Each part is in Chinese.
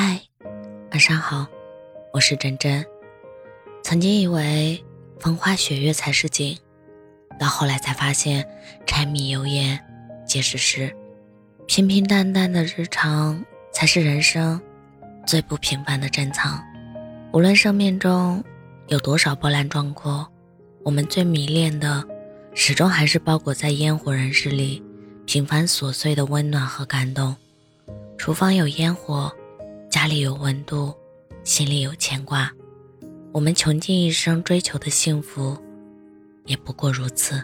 嗨，晚上好，我是真真。曾经以为风花雪月才是景，到后来才发现柴米油盐皆是诗，平平淡淡的日常才是人生最不平凡的珍藏。无论生命中有多少波澜壮阔，我们最迷恋的，始终还是包裹在烟火人世里平凡琐碎的温暖和感动。厨房有烟火，家里有温度，心里有牵挂。我们穷尽一生追求的幸福，也不过如此。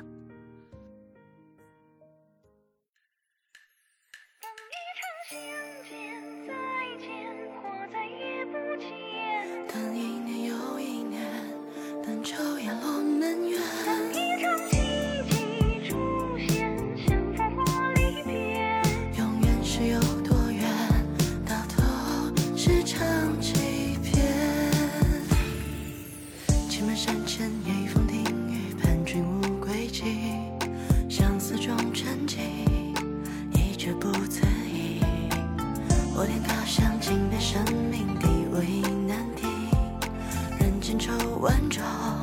万丈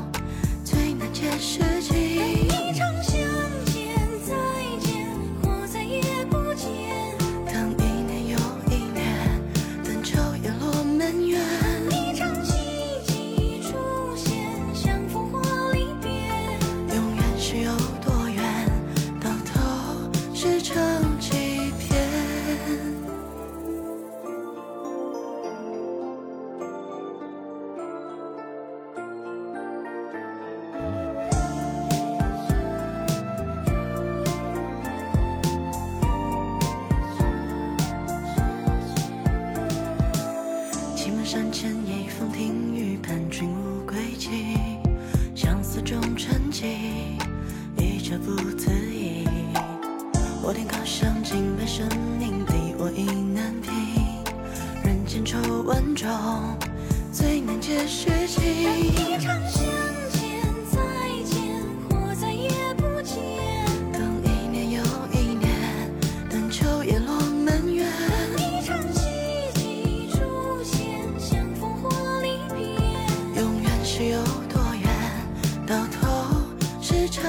山前一风听雨，盼君无归期。相思终沉寂，一折不自已。我天高上尽白生命的我意难平。人间愁万种，最难解是情。唱